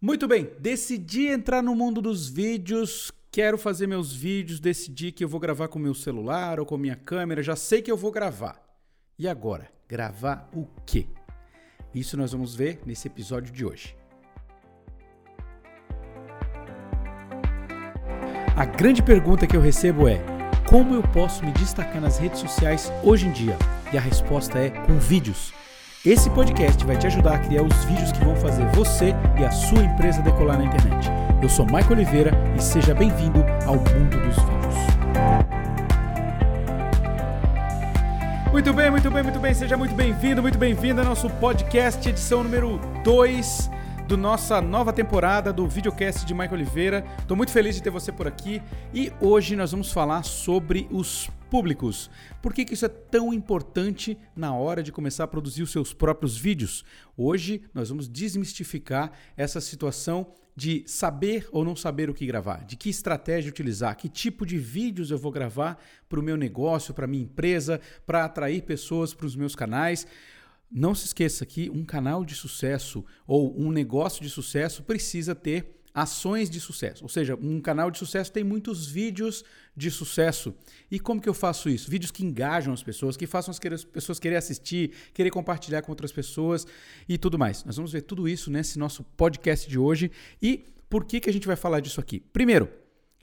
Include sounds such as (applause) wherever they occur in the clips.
Muito bem, decidi entrar no mundo dos vídeos, quero fazer meus vídeos, decidi que eu vou gravar com meu celular ou com minha câmera, já sei que eu vou gravar. E agora, gravar o quê? Isso nós vamos ver nesse episódio de hoje. A grande pergunta que eu recebo é: como eu posso me destacar nas redes sociais hoje em dia? E a resposta é com vídeos. Esse podcast vai te ajudar a criar os vídeos que vão fazer você e a sua empresa decolar na internet. Eu sou Michael Oliveira e seja bem-vindo ao mundo dos vídeos. Muito bem, muito bem, muito bem. Seja muito bem-vindo, muito bem-vinda ao nosso podcast, edição número 2 do nossa nova temporada do videocast de Michael Oliveira. Estou muito feliz de ter você por aqui e hoje nós vamos falar sobre os públicos. Por que, que isso é tão importante na hora de começar a produzir os seus próprios vídeos? Hoje nós vamos desmistificar essa situação de saber ou não saber o que gravar, de que estratégia utilizar, que tipo de vídeos eu vou gravar para o meu negócio, para minha empresa, para atrair pessoas para os meus canais. Não se esqueça que um canal de sucesso ou um negócio de sucesso precisa ter ações de sucesso. Ou seja, um canal de sucesso tem muitos vídeos de sucesso. E como que eu faço isso? Vídeos que engajam as pessoas, que façam as pessoas querer assistir, querer compartilhar com outras pessoas e tudo mais. Nós vamos ver tudo isso nesse nosso podcast de hoje. E por que, que a gente vai falar disso aqui? Primeiro,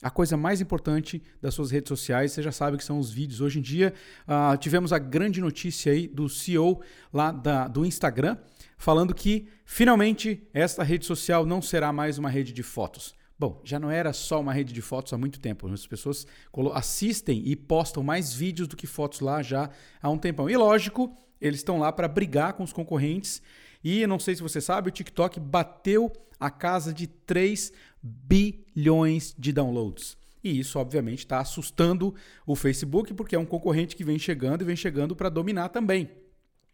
a coisa mais importante das suas redes sociais, você já sabe que são os vídeos. Hoje em dia, uh, tivemos a grande notícia aí do CEO lá da, do Instagram, falando que finalmente esta rede social não será mais uma rede de fotos. Bom, já não era só uma rede de fotos há muito tempo. As pessoas assistem e postam mais vídeos do que fotos lá já há um tempão. E lógico, eles estão lá para brigar com os concorrentes. E não sei se você sabe, o TikTok bateu a casa de 3 bilhões de downloads. E isso, obviamente, está assustando o Facebook, porque é um concorrente que vem chegando e vem chegando para dominar também.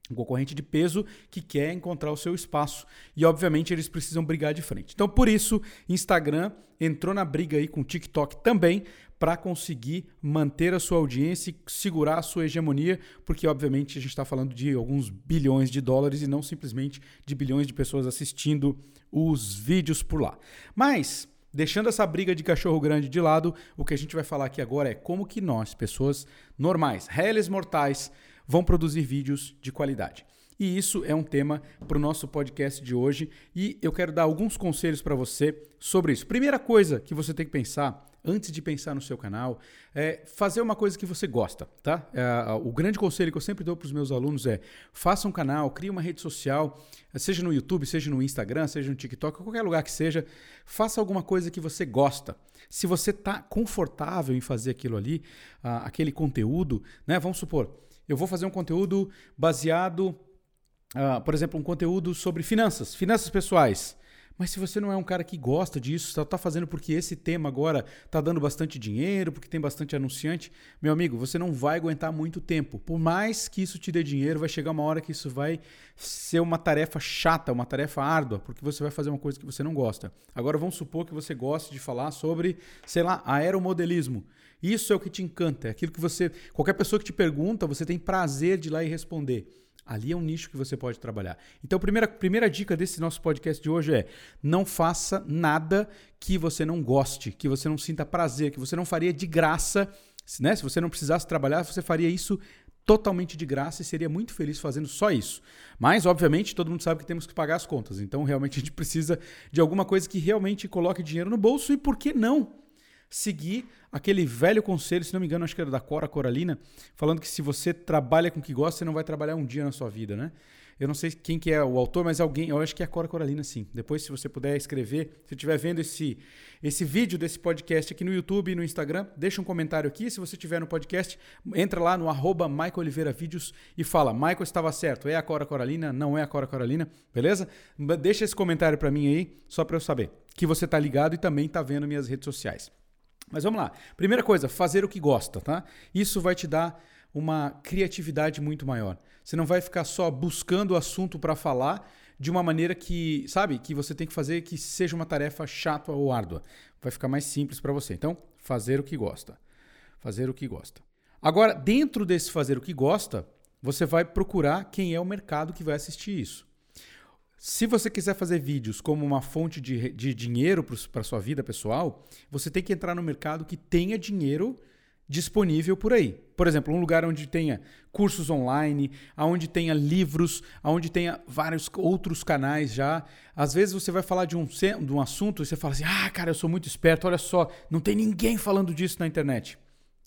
Um concorrente de peso que quer encontrar o seu espaço. E, obviamente, eles precisam brigar de frente. Então, por isso, Instagram entrou na briga aí com o TikTok também para conseguir manter a sua audiência e segurar a sua hegemonia, porque, obviamente, a gente está falando de alguns bilhões de dólares e não simplesmente de bilhões de pessoas assistindo os vídeos por lá. Mas, deixando essa briga de cachorro grande de lado, o que a gente vai falar aqui agora é como que nós, pessoas normais, réis mortais, vão produzir vídeos de qualidade. E isso é um tema para o nosso podcast de hoje e eu quero dar alguns conselhos para você sobre isso. Primeira coisa que você tem que pensar antes de pensar no seu canal, é fazer uma coisa que você gosta, tá? É, o grande conselho que eu sempre dou para os meus alunos é: faça um canal, crie uma rede social, seja no YouTube, seja no Instagram, seja no TikTok, qualquer lugar que seja, faça alguma coisa que você gosta. Se você está confortável em fazer aquilo ali, aquele conteúdo, né? Vamos supor, eu vou fazer um conteúdo baseado, uh, por exemplo, um conteúdo sobre finanças, finanças pessoais. Mas se você não é um cara que gosta disso, só está fazendo porque esse tema agora está dando bastante dinheiro, porque tem bastante anunciante, meu amigo, você não vai aguentar muito tempo. Por mais que isso te dê dinheiro, vai chegar uma hora que isso vai ser uma tarefa chata, uma tarefa árdua, porque você vai fazer uma coisa que você não gosta. Agora vamos supor que você goste de falar sobre, sei lá, aeromodelismo. Isso é o que te encanta, é aquilo que você. Qualquer pessoa que te pergunta, você tem prazer de ir lá e responder. Ali é um nicho que você pode trabalhar. Então, a primeira, primeira dica desse nosso podcast de hoje é: não faça nada que você não goste, que você não sinta prazer, que você não faria de graça. Né? Se você não precisasse trabalhar, você faria isso totalmente de graça e seria muito feliz fazendo só isso. Mas, obviamente, todo mundo sabe que temos que pagar as contas. Então, realmente, a gente precisa de alguma coisa que realmente coloque dinheiro no bolso e, por que não, seguir aquele velho conselho, se não me engano, acho que era da Cora Coralina, falando que se você trabalha com o que gosta, você não vai trabalhar um dia na sua vida, né? Eu não sei quem que é o autor, mas alguém, eu acho que é a Cora Coralina, sim. Depois, se você puder escrever, se estiver vendo esse, esse vídeo desse podcast aqui no YouTube e no Instagram, deixa um comentário aqui. Se você estiver no podcast, entra lá no arroba Michael Oliveira Vídeos e fala, Michael estava certo, é a Cora Coralina, não é a Cora Coralina, beleza? Deixa esse comentário para mim aí, só para eu saber que você tá ligado e também tá vendo minhas redes sociais. Mas vamos lá. Primeira coisa, fazer o que gosta, tá? Isso vai te dar uma criatividade muito maior. Você não vai ficar só buscando o assunto para falar de uma maneira que, sabe, que você tem que fazer que seja uma tarefa chata ou árdua. Vai ficar mais simples para você. Então, fazer o que gosta. Fazer o que gosta. Agora, dentro desse fazer o que gosta, você vai procurar quem é o mercado que vai assistir isso. Se você quiser fazer vídeos como uma fonte de, de dinheiro para sua vida pessoal, você tem que entrar no mercado que tenha dinheiro disponível por aí. Por exemplo, um lugar onde tenha cursos online, onde tenha livros, onde tenha vários outros canais já. Às vezes você vai falar de um, de um assunto e você fala assim: ah, cara, eu sou muito esperto, olha só, não tem ninguém falando disso na internet.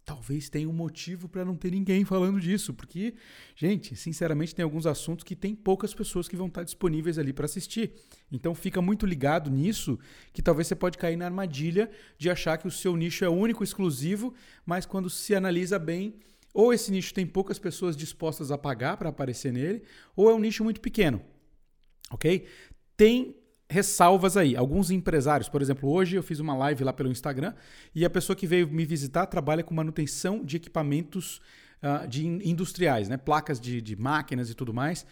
Talvez tenha um motivo para não ter ninguém falando disso, porque, gente, sinceramente, tem alguns assuntos que tem poucas pessoas que vão estar disponíveis ali para assistir. Então, fica muito ligado nisso, que talvez você pode cair na armadilha de achar que o seu nicho é único, exclusivo, mas quando se analisa bem, ou esse nicho tem poucas pessoas dispostas a pagar para aparecer nele, ou é um nicho muito pequeno. Ok? Tem ressalvas aí. Alguns empresários, por exemplo, hoje eu fiz uma live lá pelo Instagram e a pessoa que veio me visitar trabalha com manutenção de equipamentos uh, de industriais, né? placas de, de máquinas e tudo mais.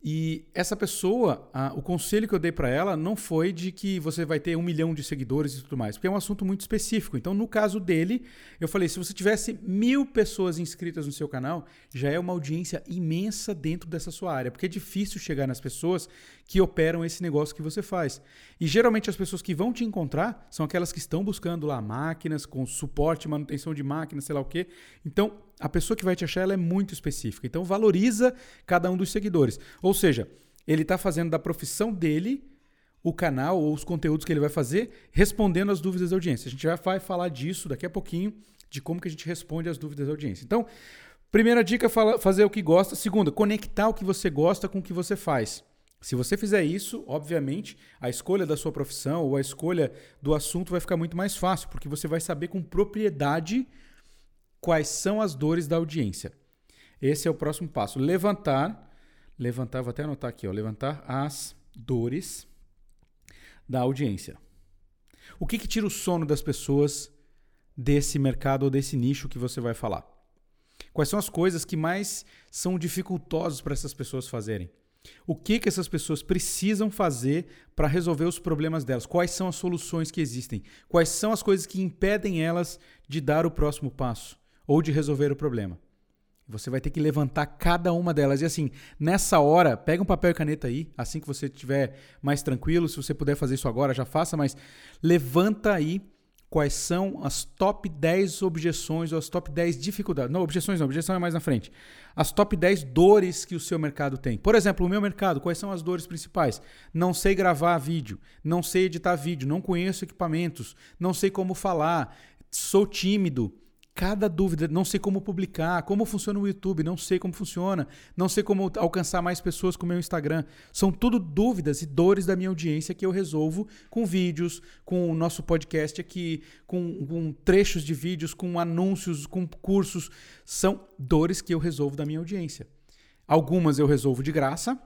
E essa pessoa, o conselho que eu dei para ela não foi de que você vai ter um milhão de seguidores e tudo mais, porque é um assunto muito específico. Então, no caso dele, eu falei: se você tivesse mil pessoas inscritas no seu canal, já é uma audiência imensa dentro dessa sua área, porque é difícil chegar nas pessoas que operam esse negócio que você faz. E geralmente as pessoas que vão te encontrar são aquelas que estão buscando lá máquinas com suporte, manutenção de máquinas, sei lá o quê. Então, a pessoa que vai te achar ela é muito específica. Então valoriza cada um dos seguidores. Ou seja, ele está fazendo da profissão dele o canal ou os conteúdos que ele vai fazer, respondendo às dúvidas da audiência. A gente vai falar disso daqui a pouquinho, de como que a gente responde às dúvidas da audiência. Então, primeira dica, fazer o que gosta. Segunda, conectar o que você gosta com o que você faz. Se você fizer isso, obviamente, a escolha da sua profissão ou a escolha do assunto vai ficar muito mais fácil, porque você vai saber com propriedade quais são as dores da audiência. Esse é o próximo passo. Levantar, levantar, vou até anotar aqui, ó, levantar as dores da audiência. O que, que tira o sono das pessoas desse mercado ou desse nicho que você vai falar? Quais são as coisas que mais são dificultosas para essas pessoas fazerem? O que, que essas pessoas precisam fazer para resolver os problemas delas? Quais são as soluções que existem? Quais são as coisas que impedem elas de dar o próximo passo? Ou de resolver o problema. Você vai ter que levantar cada uma delas. E assim, nessa hora, pega um papel e caneta aí, assim que você estiver mais tranquilo. Se você puder fazer isso agora, já faça, mas levanta aí quais são as top 10 objeções ou as top 10 dificuldades. Não, objeções não, objeção é mais na frente. As top 10 dores que o seu mercado tem. Por exemplo, o meu mercado, quais são as dores principais? Não sei gravar vídeo, não sei editar vídeo, não conheço equipamentos, não sei como falar, sou tímido cada dúvida, não sei como publicar, como funciona o YouTube, não sei como funciona, não sei como alcançar mais pessoas com o meu Instagram. São tudo dúvidas e dores da minha audiência que eu resolvo com vídeos, com o nosso podcast aqui, com, com trechos de vídeos, com anúncios, com cursos. São dores que eu resolvo da minha audiência. Algumas eu resolvo de graça,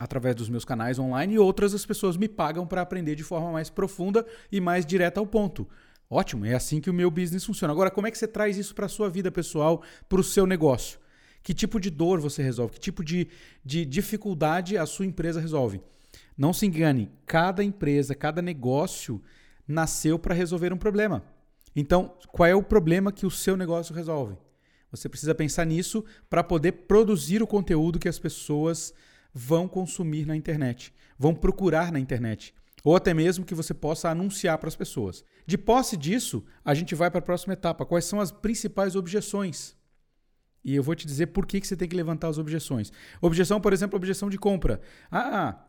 através dos meus canais online, e outras as pessoas me pagam para aprender de forma mais profunda e mais direta ao ponto. Ótimo, é assim que o meu business funciona. Agora, como é que você traz isso para a sua vida pessoal, para o seu negócio? Que tipo de dor você resolve? Que tipo de, de dificuldade a sua empresa resolve? Não se engane, cada empresa, cada negócio nasceu para resolver um problema. Então, qual é o problema que o seu negócio resolve? Você precisa pensar nisso para poder produzir o conteúdo que as pessoas vão consumir na internet, vão procurar na internet. Ou até mesmo que você possa anunciar para as pessoas. De posse disso, a gente vai para a próxima etapa. Quais são as principais objeções? E eu vou te dizer por que, que você tem que levantar as objeções. Objeção, por exemplo, objeção de compra. Ah,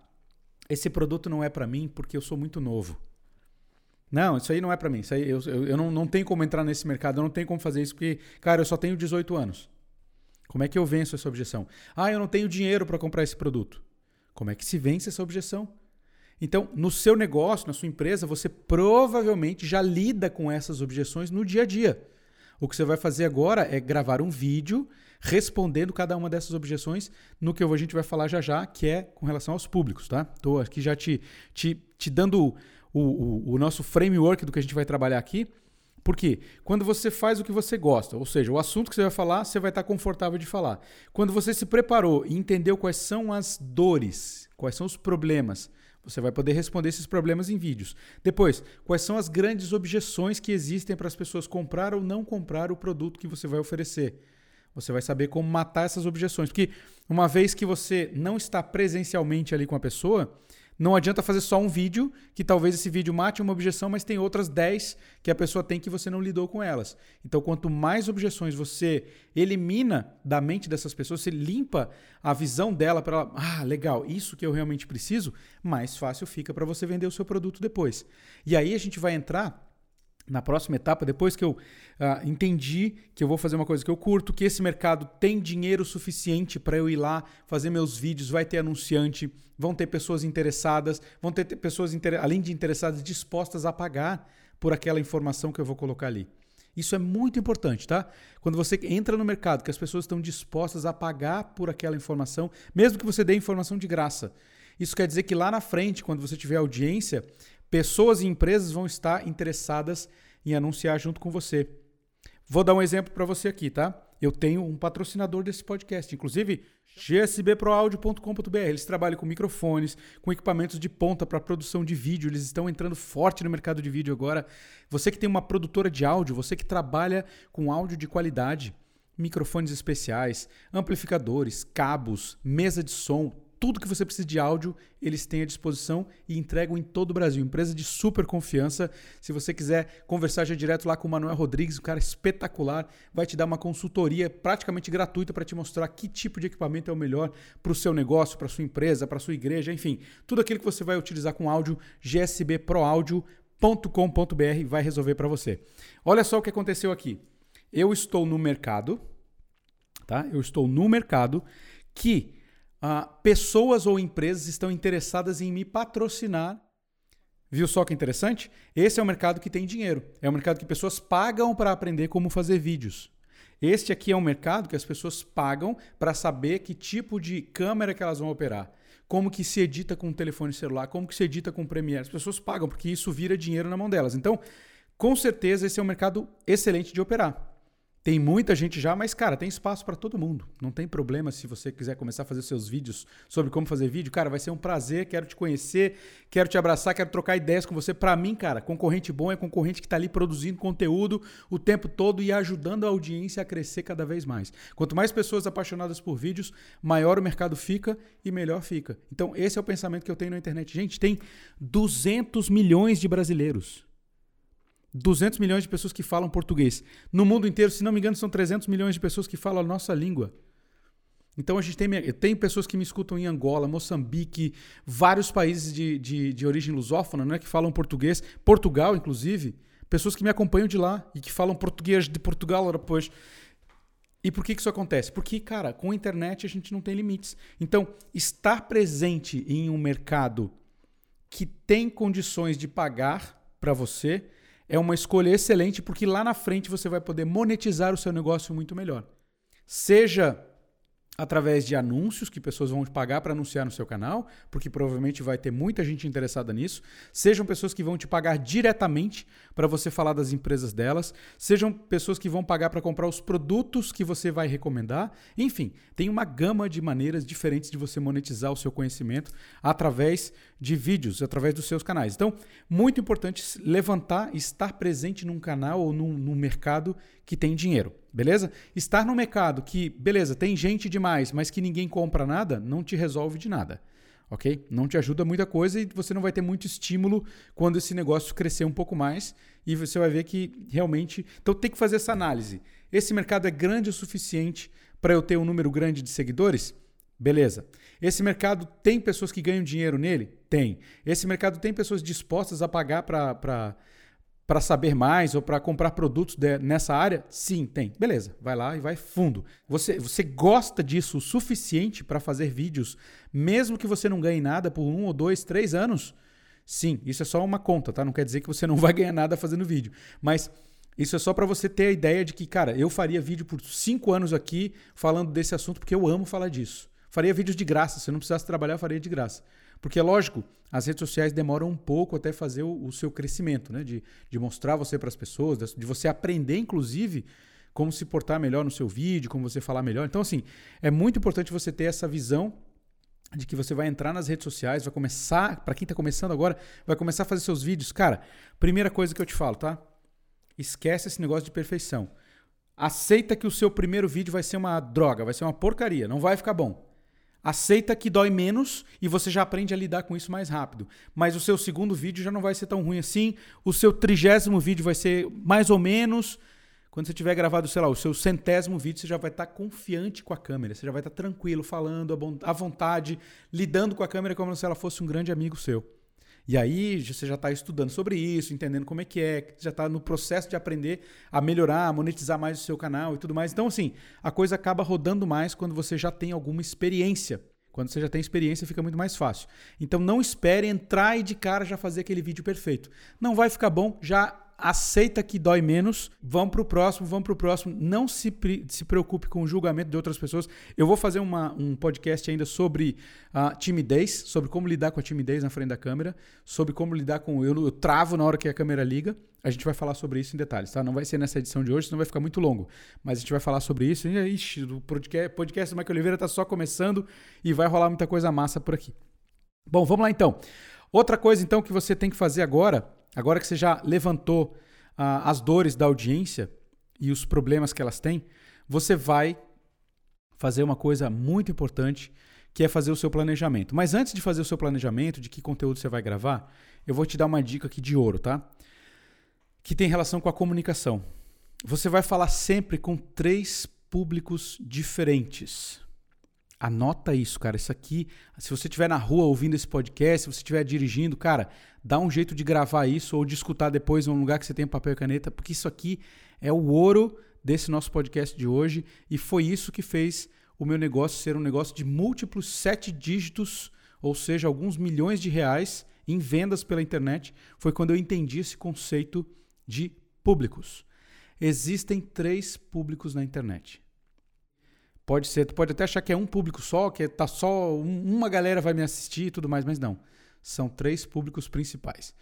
esse produto não é para mim porque eu sou muito novo. Não, isso aí não é para mim. Isso aí, eu, eu, eu não, não tenho como entrar nesse mercado, eu não tenho como fazer isso porque, cara, eu só tenho 18 anos. Como é que eu venço essa objeção? Ah, eu não tenho dinheiro para comprar esse produto. Como é que se vence essa objeção? Então, no seu negócio, na sua empresa, você provavelmente já lida com essas objeções no dia a dia. O que você vai fazer agora é gravar um vídeo respondendo cada uma dessas objeções no que a gente vai falar já já, que é com relação aos públicos, tá? Estou aqui já te, te, te dando o, o, o nosso framework do que a gente vai trabalhar aqui. Porque quando você faz o que você gosta, ou seja, o assunto que você vai falar, você vai estar confortável de falar. Quando você se preparou e entendeu quais são as dores, quais são os problemas, você vai poder responder esses problemas em vídeos. Depois, quais são as grandes objeções que existem para as pessoas comprar ou não comprar o produto que você vai oferecer? Você vai saber como matar essas objeções. Porque uma vez que você não está presencialmente ali com a pessoa, não adianta fazer só um vídeo, que talvez esse vídeo mate uma objeção, mas tem outras 10 que a pessoa tem que você não lidou com elas. Então, quanto mais objeções você elimina da mente dessas pessoas, você limpa a visão dela para ela, ah, legal, isso que eu realmente preciso, mais fácil fica para você vender o seu produto depois. E aí a gente vai entrar na próxima etapa, depois que eu uh, entendi que eu vou fazer uma coisa que eu curto, que esse mercado tem dinheiro suficiente para eu ir lá fazer meus vídeos, vai ter anunciante, vão ter pessoas interessadas, vão ter pessoas, além de interessadas, dispostas a pagar por aquela informação que eu vou colocar ali. Isso é muito importante, tá? Quando você entra no mercado, que as pessoas estão dispostas a pagar por aquela informação, mesmo que você dê informação de graça. Isso quer dizer que lá na frente, quando você tiver audiência, pessoas e empresas vão estar interessadas em anunciar junto com você. Vou dar um exemplo para você aqui, tá? Eu tenho um patrocinador desse podcast, inclusive gsbproaudio.com.br. Eles trabalham com microfones, com equipamentos de ponta para produção de vídeo. Eles estão entrando forte no mercado de vídeo agora. Você que tem uma produtora de áudio, você que trabalha com áudio de qualidade, microfones especiais, amplificadores, cabos, mesa de som, tudo que você precisa de áudio, eles têm à disposição e entregam em todo o Brasil. Empresa de super confiança. Se você quiser conversar já direto lá com o Manuel Rodrigues, um cara espetacular, vai te dar uma consultoria praticamente gratuita para te mostrar que tipo de equipamento é o melhor para o seu negócio, para sua empresa, para sua igreja, enfim, tudo aquilo que você vai utilizar com áudio, gsbproaudio.com.br vai resolver para você. Olha só o que aconteceu aqui. Eu estou no mercado, tá? Eu estou no mercado que uh, pessoas ou empresas estão interessadas em me patrocinar. Viu só que interessante? Esse é o mercado que tem dinheiro. É o mercado que pessoas pagam para aprender como fazer vídeos. Este aqui é um mercado que as pessoas pagam para saber que tipo de câmera que elas vão operar, como que se edita com um telefone celular, como que se edita com Premiere. As pessoas pagam porque isso vira dinheiro na mão delas. Então, com certeza esse é um mercado excelente de operar. Tem muita gente já, mas cara, tem espaço para todo mundo. Não tem problema se você quiser começar a fazer seus vídeos sobre como fazer vídeo. Cara, vai ser um prazer, quero te conhecer, quero te abraçar, quero trocar ideias com você. Para mim, cara, concorrente bom é concorrente que está ali produzindo conteúdo o tempo todo e ajudando a audiência a crescer cada vez mais. Quanto mais pessoas apaixonadas por vídeos, maior o mercado fica e melhor fica. Então, esse é o pensamento que eu tenho na internet. Gente, tem 200 milhões de brasileiros. 200 milhões de pessoas que falam português. No mundo inteiro, se não me engano, são 300 milhões de pessoas que falam a nossa língua. Então a gente tem, tem pessoas que me escutam em Angola, Moçambique, vários países de, de, de origem lusófona, né, que falam português, Portugal, inclusive, pessoas que me acompanham de lá e que falam português de Portugal depois. E por que, que isso acontece? Porque, cara, com a internet a gente não tem limites. Então, estar presente em um mercado que tem condições de pagar para você é uma escolha excelente porque lá na frente você vai poder monetizar o seu negócio muito melhor. Seja através de anúncios que pessoas vão te pagar para anunciar no seu canal, porque provavelmente vai ter muita gente interessada nisso. Sejam pessoas que vão te pagar diretamente para você falar das empresas delas, sejam pessoas que vão pagar para comprar os produtos que você vai recomendar. Enfim, tem uma gama de maneiras diferentes de você monetizar o seu conhecimento através de vídeos, através dos seus canais. Então, muito importante levantar, estar presente num canal ou num, num mercado que tem dinheiro. Beleza? Estar no mercado que, beleza, tem gente demais, mas que ninguém compra nada, não te resolve de nada. Ok? Não te ajuda muita coisa e você não vai ter muito estímulo quando esse negócio crescer um pouco mais e você vai ver que realmente. Então tem que fazer essa análise. Esse mercado é grande o suficiente para eu ter um número grande de seguidores? Beleza. Esse mercado tem pessoas que ganham dinheiro nele? Tem. Esse mercado tem pessoas dispostas a pagar para para saber mais ou para comprar produtos de, nessa área? Sim, tem. Beleza, vai lá e vai fundo. Você, você gosta disso o suficiente para fazer vídeos, mesmo que você não ganhe nada por um ou dois, três anos? Sim, isso é só uma conta, tá? Não quer dizer que você não (laughs) vai ganhar nada fazendo vídeo. Mas isso é só para você ter a ideia de que, cara, eu faria vídeo por cinco anos aqui falando desse assunto porque eu amo falar disso. Faria vídeos de graça. Se eu não precisasse trabalhar, eu faria de graça. Porque, lógico, as redes sociais demoram um pouco até fazer o, o seu crescimento, né? De, de mostrar você para as pessoas, de você aprender, inclusive, como se portar melhor no seu vídeo, como você falar melhor. Então, assim, é muito importante você ter essa visão de que você vai entrar nas redes sociais, vai começar, para quem está começando agora, vai começar a fazer seus vídeos. Cara, primeira coisa que eu te falo, tá? Esquece esse negócio de perfeição. Aceita que o seu primeiro vídeo vai ser uma droga, vai ser uma porcaria, não vai ficar bom. Aceita que dói menos e você já aprende a lidar com isso mais rápido. Mas o seu segundo vídeo já não vai ser tão ruim assim. O seu trigésimo vídeo vai ser mais ou menos. Quando você tiver gravado, sei lá, o seu centésimo vídeo, você já vai estar confiante com a câmera. Você já vai estar tranquilo, falando à vontade, lidando com a câmera como se ela fosse um grande amigo seu. E aí você já está estudando sobre isso, entendendo como é que é, já está no processo de aprender a melhorar, a monetizar mais o seu canal e tudo mais. Então, assim, a coisa acaba rodando mais quando você já tem alguma experiência. Quando você já tem experiência, fica muito mais fácil. Então, não espere entrar e de cara já fazer aquele vídeo perfeito. Não vai ficar bom, já aceita que dói menos, vamos para o próximo, vamos para o próximo. Não se, se preocupe com o julgamento de outras pessoas. Eu vou fazer uma, um podcast ainda sobre uh, timidez, sobre como lidar com a timidez na frente da câmera, sobre como lidar com eu, eu travo na hora que a câmera liga. A gente vai falar sobre isso em detalhes, tá? Não vai ser nessa edição de hoje, senão vai ficar muito longo. Mas a gente vai falar sobre isso. Ixi, o podcast, do Michael Oliveira está só começando e vai rolar muita coisa massa por aqui. Bom, vamos lá então. Outra coisa então que você tem que fazer agora Agora que você já levantou uh, as dores da audiência e os problemas que elas têm, você vai fazer uma coisa muito importante, que é fazer o seu planejamento. Mas antes de fazer o seu planejamento, de que conteúdo você vai gravar, eu vou te dar uma dica aqui de ouro, tá? Que tem relação com a comunicação. Você vai falar sempre com três públicos diferentes. Anota isso, cara. Isso aqui, se você estiver na rua ouvindo esse podcast, se você estiver dirigindo, cara, dá um jeito de gravar isso ou de escutar depois em um lugar que você tem papel e caneta, porque isso aqui é o ouro desse nosso podcast de hoje e foi isso que fez o meu negócio ser um negócio de múltiplos sete dígitos, ou seja, alguns milhões de reais em vendas pela internet. Foi quando eu entendi esse conceito de públicos. Existem três públicos na internet. Pode ser, tu pode até achar que é um público só, que tá só um, uma galera vai me assistir e tudo mais, mas não. São três públicos principais.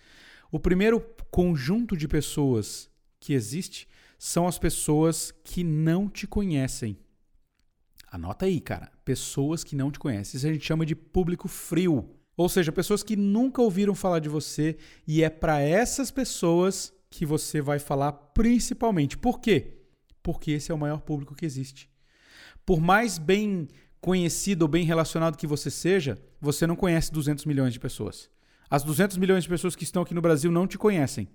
O primeiro conjunto de pessoas que existe são as pessoas que não te conhecem. Anota aí, cara. Pessoas que não te conhecem. Isso a gente chama de público frio. Ou seja, pessoas que nunca ouviram falar de você e é para essas pessoas que você vai falar principalmente. Por quê? Porque esse é o maior público que existe. Por mais bem conhecido ou bem relacionado que você seja, você não conhece 200 milhões de pessoas. As 200 milhões de pessoas que estão aqui no Brasil não te conhecem.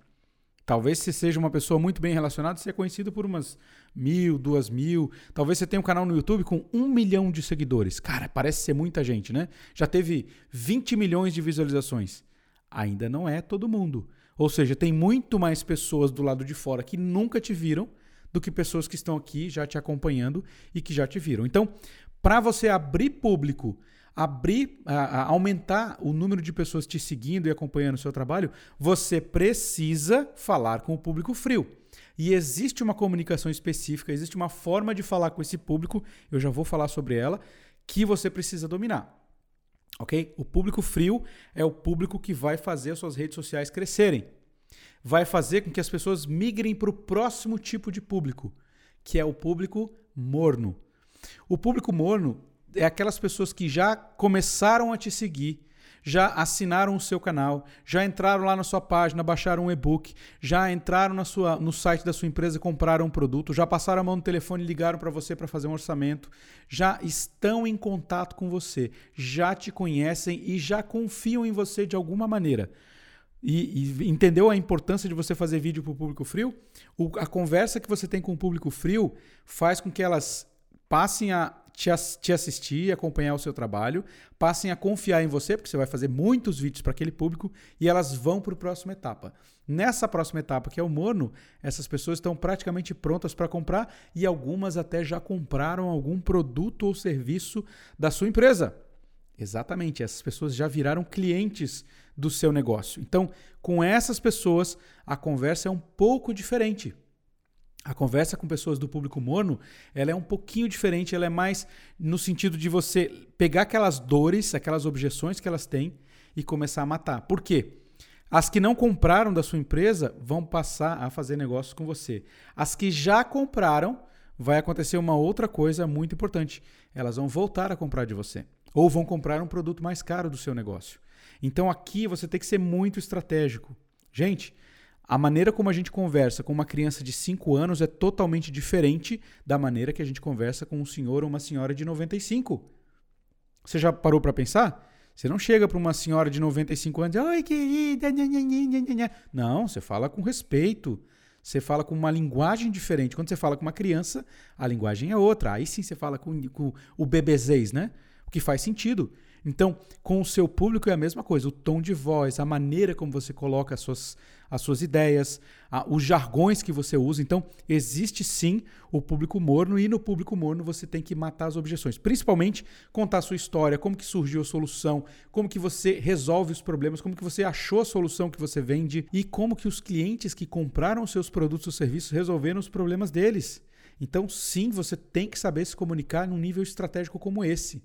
Talvez você seja uma pessoa muito bem relacionada, você é conhecido por umas mil, duas mil. Talvez você tenha um canal no YouTube com um milhão de seguidores. Cara, parece ser muita gente, né? Já teve 20 milhões de visualizações. Ainda não é todo mundo. Ou seja, tem muito mais pessoas do lado de fora que nunca te viram do que pessoas que estão aqui já te acompanhando e que já te viram. Então, para você abrir público, abrir, aumentar o número de pessoas te seguindo e acompanhando o seu trabalho, você precisa falar com o público frio. E existe uma comunicação específica, existe uma forma de falar com esse público, eu já vou falar sobre ela, que você precisa dominar. Ok? O público frio é o público que vai fazer as suas redes sociais crescerem vai fazer com que as pessoas migrem para o próximo tipo de público, que é o público morno. O público morno é aquelas pessoas que já começaram a te seguir, já assinaram o seu canal, já entraram lá na sua página, baixaram um e-book, já entraram na sua, no site da sua empresa compraram um produto, já passaram a mão no telefone ligaram para você para fazer um orçamento, já estão em contato com você, já te conhecem e já confiam em você de alguma maneira e, e, entendeu a importância de você fazer vídeo para o público frio? O, a conversa que você tem com o público frio faz com que elas passem a te, te assistir, acompanhar o seu trabalho, passem a confiar em você, porque você vai fazer muitos vídeos para aquele público e elas vão para a próxima etapa. Nessa próxima etapa, que é o morno, essas pessoas estão praticamente prontas para comprar e algumas até já compraram algum produto ou serviço da sua empresa. Exatamente, essas pessoas já viraram clientes do seu negócio. Então, com essas pessoas, a conversa é um pouco diferente. A conversa com pessoas do público morno, ela é um pouquinho diferente, ela é mais no sentido de você pegar aquelas dores, aquelas objeções que elas têm e começar a matar. Por quê? As que não compraram da sua empresa vão passar a fazer negócio com você. As que já compraram, vai acontecer uma outra coisa muito importante. Elas vão voltar a comprar de você ou vão comprar um produto mais caro do seu negócio. Então aqui você tem que ser muito estratégico. Gente, A maneira como a gente conversa com uma criança de 5 anos é totalmente diferente da maneira que a gente conversa com um senhor ou uma senhora de 95. Você já parou para pensar? Você não chega para uma senhora de 95 anos e oi, querida. Não, você fala com respeito. Você fala com uma linguagem diferente. Quando você fala com uma criança, a linguagem é outra. Aí sim você fala com, com o bebezês, né? O que faz sentido. Então, com o seu público é a mesma coisa, o tom de voz, a maneira como você coloca as suas, as suas ideias, a, os jargões que você usa. Então, existe sim o público morno e no público morno você tem que matar as objeções, principalmente contar a sua história, como que surgiu a solução, como que você resolve os problemas, como que você achou a solução que você vende e como que os clientes que compraram os seus produtos ou serviços resolveram os problemas deles. Então, sim, você tem que saber se comunicar num nível estratégico como esse.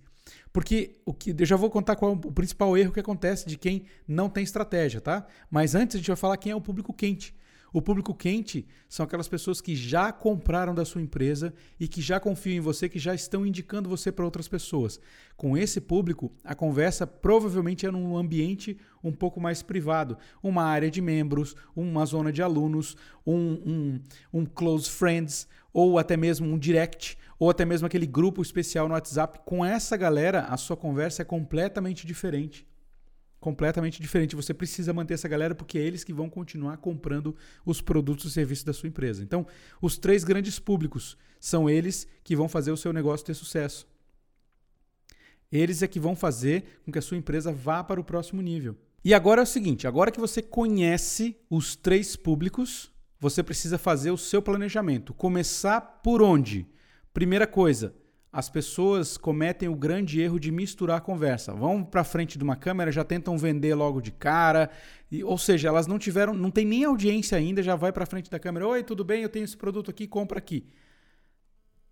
Porque o que eu já vou contar qual é o principal erro que acontece de quem não tem estratégia, tá? Mas antes a gente vai falar quem é o público quente. O público quente são aquelas pessoas que já compraram da sua empresa e que já confiam em você, que já estão indicando você para outras pessoas. Com esse público, a conversa provavelmente é num ambiente um pouco mais privado, uma área de membros, uma zona de alunos, um, um, um close friends, ou até mesmo um direct, ou até mesmo aquele grupo especial no WhatsApp. Com essa galera, a sua conversa é completamente diferente. Completamente diferente. Você precisa manter essa galera porque é eles que vão continuar comprando os produtos e serviços da sua empresa. Então, os três grandes públicos são eles que vão fazer o seu negócio ter sucesso. Eles é que vão fazer com que a sua empresa vá para o próximo nível. E agora é o seguinte: agora que você conhece os três públicos, você precisa fazer o seu planejamento. Começar por onde? Primeira coisa, as pessoas cometem o grande erro de misturar a conversa. Vão para frente de uma câmera, já tentam vender logo de cara, e, ou seja, elas não tiveram, não tem nem audiência ainda, já vai para frente da câmera. Oi, tudo bem? Eu tenho esse produto aqui, compra aqui.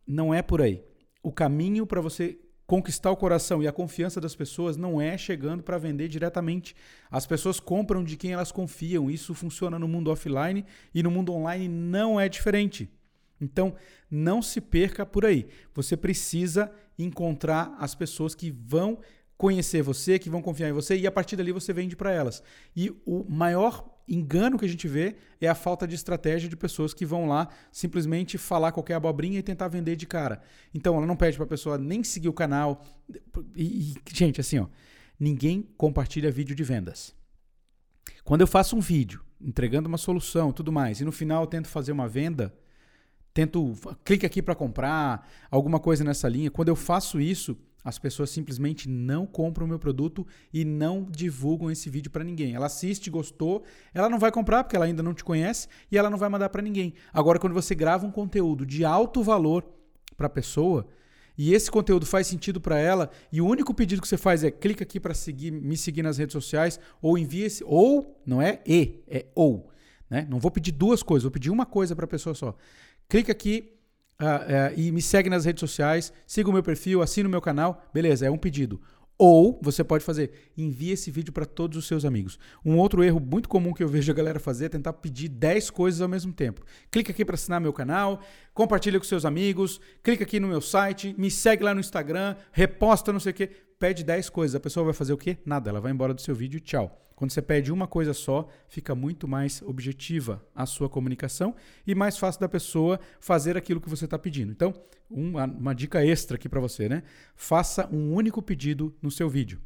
Não é por aí. O caminho para você conquistar o coração e a confiança das pessoas não é chegando para vender diretamente. As pessoas compram de quem elas confiam. Isso funciona no mundo offline e no mundo online não é diferente. Então, não se perca por aí. Você precisa encontrar as pessoas que vão conhecer você, que vão confiar em você e a partir dali você vende para elas. E o maior engano que a gente vê é a falta de estratégia de pessoas que vão lá simplesmente falar qualquer abobrinha e tentar vender de cara. Então ela não pede para a pessoa nem seguir o canal. E, e, gente, assim, ó, ninguém compartilha vídeo de vendas. Quando eu faço um vídeo entregando uma solução, tudo mais, e no final eu tento fazer uma venda, tento clique aqui para comprar, alguma coisa nessa linha. Quando eu faço isso, as pessoas simplesmente não compram o meu produto e não divulgam esse vídeo para ninguém. Ela assiste, gostou, ela não vai comprar porque ela ainda não te conhece e ela não vai mandar para ninguém. Agora, quando você grava um conteúdo de alto valor para a pessoa e esse conteúdo faz sentido para ela e o único pedido que você faz é clica aqui para seguir, me seguir nas redes sociais ou envia esse ou não é e é ou, né? Não vou pedir duas coisas, vou pedir uma coisa para a pessoa só. Clica aqui uh, uh, e me segue nas redes sociais, siga o meu perfil, assina o meu canal, beleza, é um pedido. Ou você pode fazer, envie esse vídeo para todos os seus amigos. Um outro erro muito comum que eu vejo a galera fazer é tentar pedir 10 coisas ao mesmo tempo. Clica aqui para assinar meu canal, compartilha com seus amigos, clica aqui no meu site, me segue lá no Instagram, reposta não sei o quê. Pede 10 coisas. A pessoa vai fazer o quê? Nada, ela vai embora do seu vídeo tchau. Quando você pede uma coisa só, fica muito mais objetiva a sua comunicação e mais fácil da pessoa fazer aquilo que você está pedindo. Então, uma, uma dica extra aqui para você, né? Faça um único pedido no seu vídeo.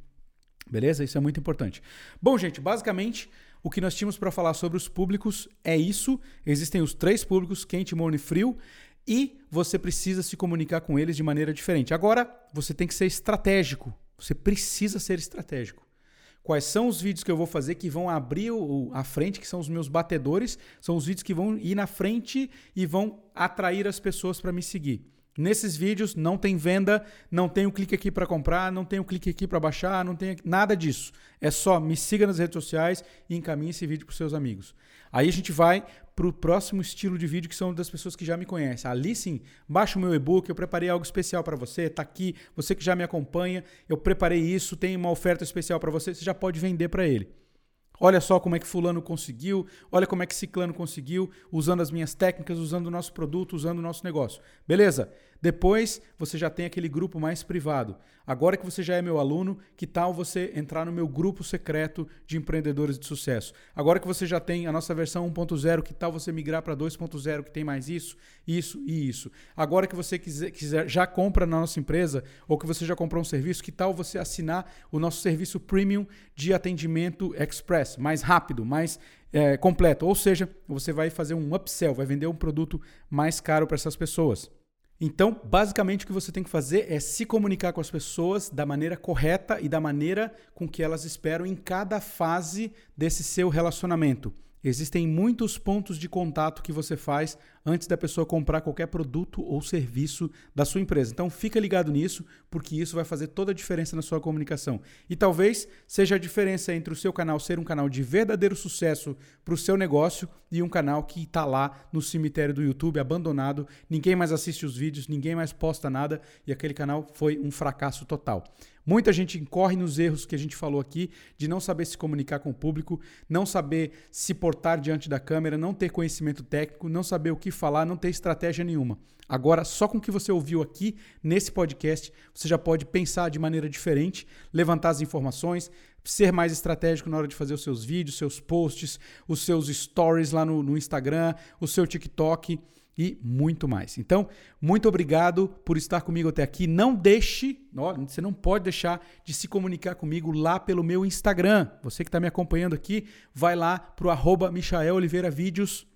Beleza? Isso é muito importante. Bom, gente, basicamente o que nós tínhamos para falar sobre os públicos é isso. Existem os três públicos, quente, morno e frio, e você precisa se comunicar com eles de maneira diferente. Agora, você tem que ser estratégico. Você precisa ser estratégico quais são os vídeos que eu vou fazer que vão abrir o, a frente, que são os meus batedores, são os vídeos que vão ir na frente e vão atrair as pessoas para me seguir. Nesses vídeos não tem venda, não tem o um clique aqui para comprar, não tem o um clique aqui para baixar, não tem nada disso. É só me siga nas redes sociais e encaminhe esse vídeo para seus amigos. Aí a gente vai para o próximo estilo de vídeo que são das pessoas que já me conhecem. Ali sim, baixa o meu e-book, eu preparei algo especial para você, está aqui, você que já me acompanha, eu preparei isso, tem uma oferta especial para você, você já pode vender para ele. Olha só como é que fulano conseguiu, olha como é que ciclano conseguiu, usando as minhas técnicas, usando o nosso produto, usando o nosso negócio. Beleza? Depois você já tem aquele grupo mais privado. Agora que você já é meu aluno, que tal você entrar no meu grupo secreto de empreendedores de sucesso? Agora que você já tem a nossa versão 1.0, que tal você migrar para 2.0, que tem mais isso, isso e isso? Agora que você quiser, quiser já compra na nossa empresa ou que você já comprou um serviço, que tal você assinar o nosso serviço premium de atendimento express, mais rápido, mais é, completo? Ou seja, você vai fazer um upsell, vai vender um produto mais caro para essas pessoas. Então, basicamente, o que você tem que fazer é se comunicar com as pessoas da maneira correta e da maneira com que elas esperam em cada fase desse seu relacionamento. Existem muitos pontos de contato que você faz antes da pessoa comprar qualquer produto ou serviço da sua empresa. Então fica ligado nisso, porque isso vai fazer toda a diferença na sua comunicação. E talvez seja a diferença entre o seu canal ser um canal de verdadeiro sucesso para o seu negócio e um canal que está lá no cemitério do YouTube abandonado, ninguém mais assiste os vídeos, ninguém mais posta nada e aquele canal foi um fracasso total. Muita gente incorre nos erros que a gente falou aqui, de não saber se comunicar com o público, não saber se portar diante da câmera, não ter conhecimento técnico, não saber o que falar, não ter estratégia nenhuma. Agora, só com o que você ouviu aqui nesse podcast, você já pode pensar de maneira diferente, levantar as informações, ser mais estratégico na hora de fazer os seus vídeos, seus posts, os seus stories lá no, no Instagram, o seu TikTok e muito mais. Então, muito obrigado por estar comigo até aqui. Não deixe, ó, você não pode deixar de se comunicar comigo lá pelo meu Instagram. Você que está me acompanhando aqui, vai lá para o arroba Michael Oliveira Vídeos.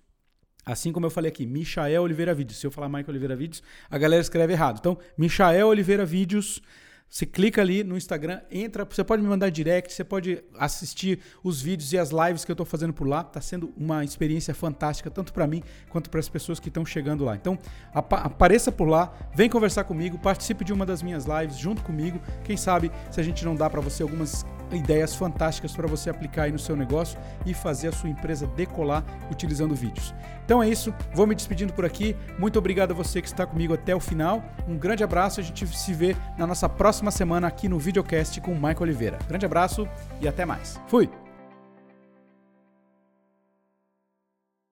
Assim como eu falei aqui, Michael Oliveira Vídeos. Se eu falar Michael Oliveira Vídeos, a galera escreve errado. Então, Michael Oliveira Vídeos. Você clica ali no Instagram, entra, você pode me mandar direct, você pode assistir os vídeos e as lives que eu estou fazendo por lá. Está sendo uma experiência fantástica, tanto para mim quanto para as pessoas que estão chegando lá. Então, apareça por lá, vem conversar comigo, participe de uma das minhas lives junto comigo. Quem sabe se a gente não dá para você algumas ideias fantásticas para você aplicar aí no seu negócio e fazer a sua empresa decolar utilizando vídeos. Então é isso, vou me despedindo por aqui. Muito obrigado a você que está comigo até o final. Um grande abraço, a gente se vê na nossa próxima semana aqui no videocast com o Michael Oliveira. Grande abraço e até mais. Fui!